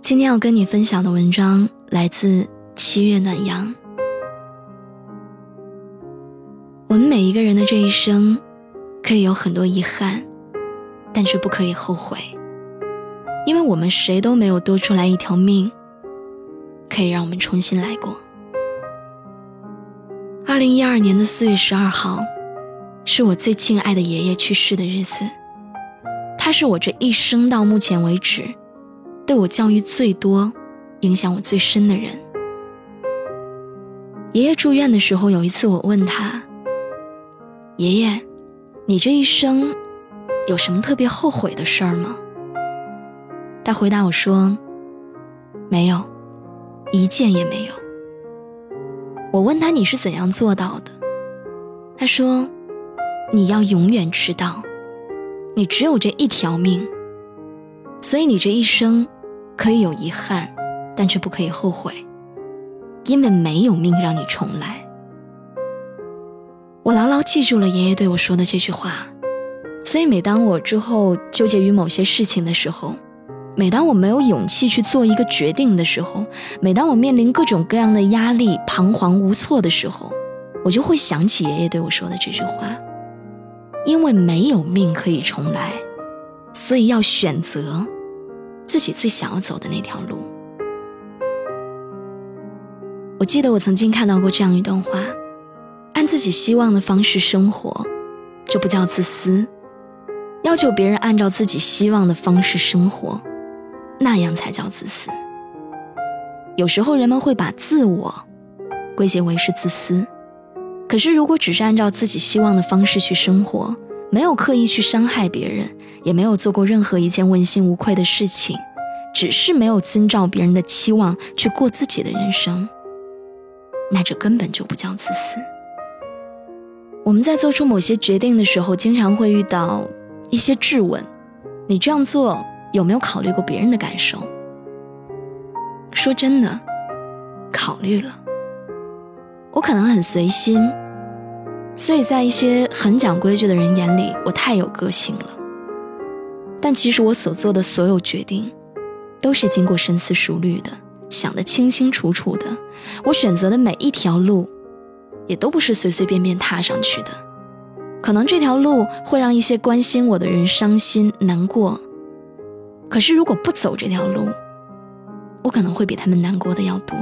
今天要跟你分享的文章来自七月暖阳。我们每一个人的这一生，可以有很多遗憾，但却不可以后悔，因为我们谁都没有多出来一条命，可以让我们重新来过。二零一二年的四月十二号，是我最敬爱的爷爷去世的日子，他是我这一生到目前为止。对我教育最多、影响我最深的人。爷爷住院的时候，有一次我问他：“爷爷，你这一生有什么特别后悔的事儿吗？”他回答我说：“没有，一件也没有。”我问他：“你是怎样做到的？”他说：“你要永远知道，你只有这一条命，所以你这一生。”可以有遗憾，但却不可以后悔，因为没有命让你重来。我牢牢记住了爷爷对我说的这句话，所以每当我之后纠结于某些事情的时候，每当我没有勇气去做一个决定的时候，每当我面临各种各样的压力、彷徨无措的时候，我就会想起爷爷对我说的这句话：因为没有命可以重来，所以要选择。自己最想要走的那条路。我记得我曾经看到过这样一段话：按自己希望的方式生活，这不叫自私；要求别人按照自己希望的方式生活，那样才叫自私。有时候人们会把自我归结为是自私，可是如果只是按照自己希望的方式去生活，没有刻意去伤害别人，也没有做过任何一件问心无愧的事情，只是没有遵照别人的期望去过自己的人生，那这根本就不叫自私。我们在做出某些决定的时候，经常会遇到一些质问：你这样做有没有考虑过别人的感受？说真的，考虑了。我可能很随心。所以在一些很讲规矩的人眼里，我太有个性了。但其实我所做的所有决定，都是经过深思熟虑的，想得清清楚楚的。我选择的每一条路，也都不是随随便便踏上去的。可能这条路会让一些关心我的人伤心难过，可是如果不走这条路，我可能会比他们难过的要多。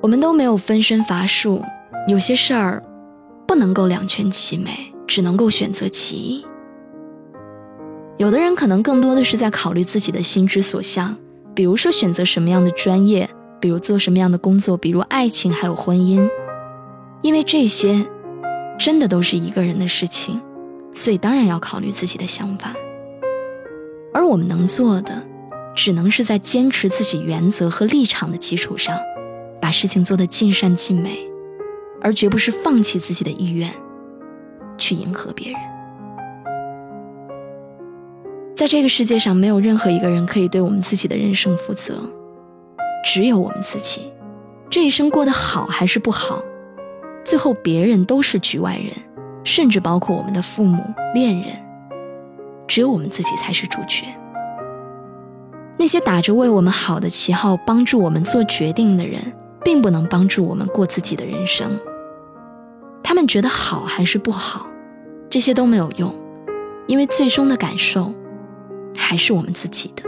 我们都没有分身乏术。有些事儿不能够两全其美，只能够选择其一。有的人可能更多的是在考虑自己的心之所向，比如说选择什么样的专业，比如做什么样的工作，比如爱情还有婚姻，因为这些真的都是一个人的事情，所以当然要考虑自己的想法。而我们能做的，只能是在坚持自己原则和立场的基础上，把事情做得尽善尽美。而绝不是放弃自己的意愿，去迎合别人。在这个世界上，没有任何一个人可以对我们自己的人生负责，只有我们自己。这一生过得好还是不好，最后别人都是局外人，甚至包括我们的父母、恋人，只有我们自己才是主角。那些打着为我们好的旗号帮助我们做决定的人，并不能帮助我们过自己的人生。他们觉得好还是不好，这些都没有用，因为最终的感受还是我们自己的。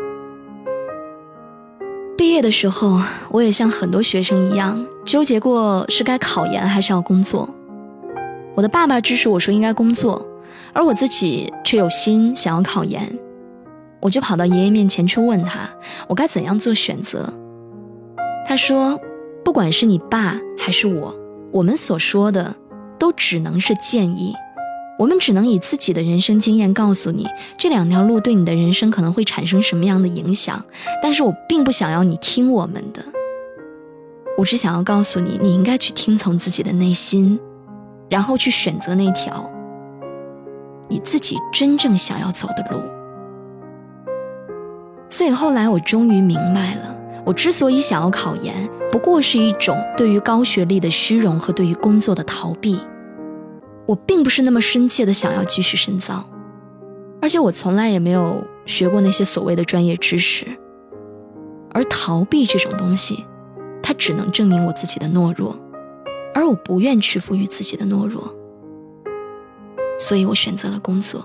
毕业的时候，我也像很多学生一样纠结过是该考研还是要工作。我的爸爸支持我说应该工作，而我自己却有心想要考研。我就跑到爷爷面前去问他，我该怎样做选择。他说：“不管是你爸还是我，我们所说的都只能是建议。”我们只能以自己的人生经验告诉你，这两条路对你的人生可能会产生什么样的影响。但是我并不想要你听我们的，我只想要告诉你，你应该去听从自己的内心，然后去选择那条你自己真正想要走的路。所以后来我终于明白了，我之所以想要考研，不过是一种对于高学历的虚荣和对于工作的逃避。我并不是那么深切的想要继续深造，而且我从来也没有学过那些所谓的专业知识。而逃避这种东西，它只能证明我自己的懦弱，而我不愿屈服于自己的懦弱，所以我选择了工作，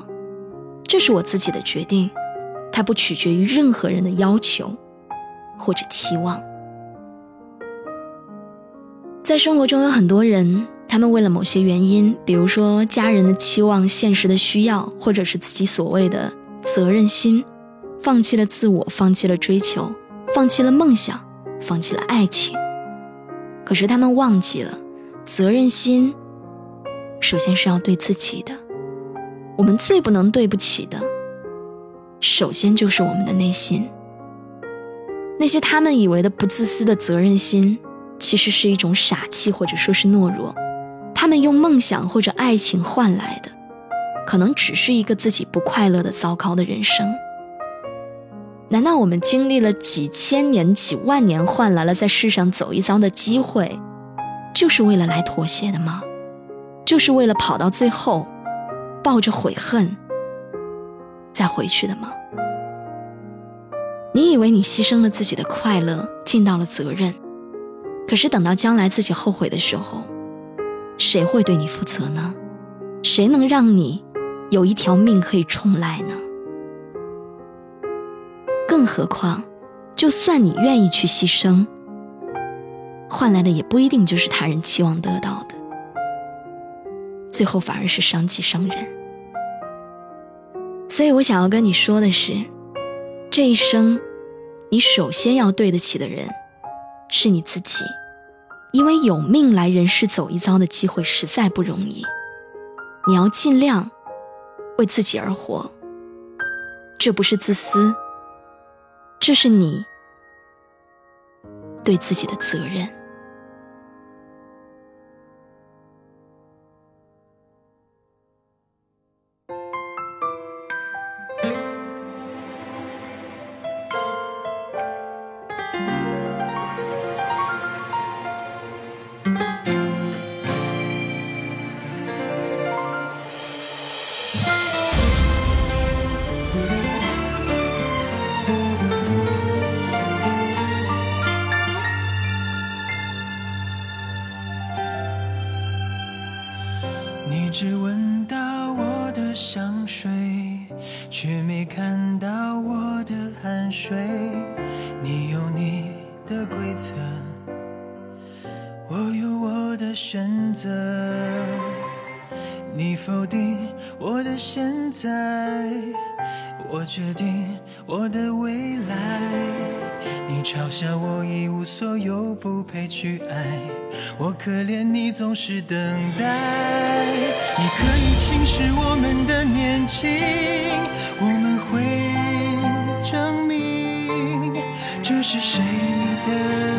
这是我自己的决定，它不取决于任何人的要求或者期望。在生活中有很多人。他们为了某些原因，比如说家人的期望、现实的需要，或者是自己所谓的责任心，放弃了自我，放弃了追求，放弃了梦想，放弃了爱情。可是他们忘记了，责任心首先是要对自己的。我们最不能对不起的，首先就是我们的内心。那些他们以为的不自私的责任心，其实是一种傻气，或者说是懦弱。他们用梦想或者爱情换来的，可能只是一个自己不快乐的糟糕的人生。难道我们经历了几千年、几万年，换来了在世上走一遭的机会，就是为了来妥协的吗？就是为了跑到最后，抱着悔恨再回去的吗？你以为你牺牲了自己的快乐，尽到了责任，可是等到将来自己后悔的时候。谁会对你负责呢？谁能让你有一条命可以重来呢？更何况，就算你愿意去牺牲，换来的也不一定就是他人期望得到的，最后反而是伤己伤人。所以我想要跟你说的是，这一生，你首先要对得起的人，是你自己。因为有命来人世走一遭的机会实在不容易，你要尽量为自己而活。这不是自私，这是你对自己的责任。香水，却没看到我的汗水。你有你的规则，我有我的选择。你否定我的现在，我决定我的未来。你嘲笑我一无所有，不配去爱，我可怜你总是等待。你可以轻视我们的年轻，我们会证明这是谁的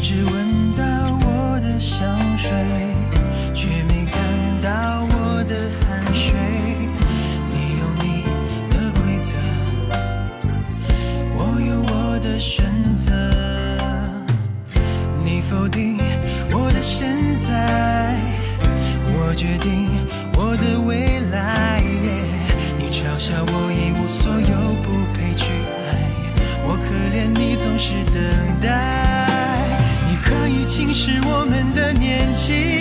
你只闻到我的香水却没看到我的汗水。你有你的规则我有我的选择。你否定我的现在我决定我的未来你嘲笑我一无所有不配去爱。我可怜你总是等待。轻视我们的年纪，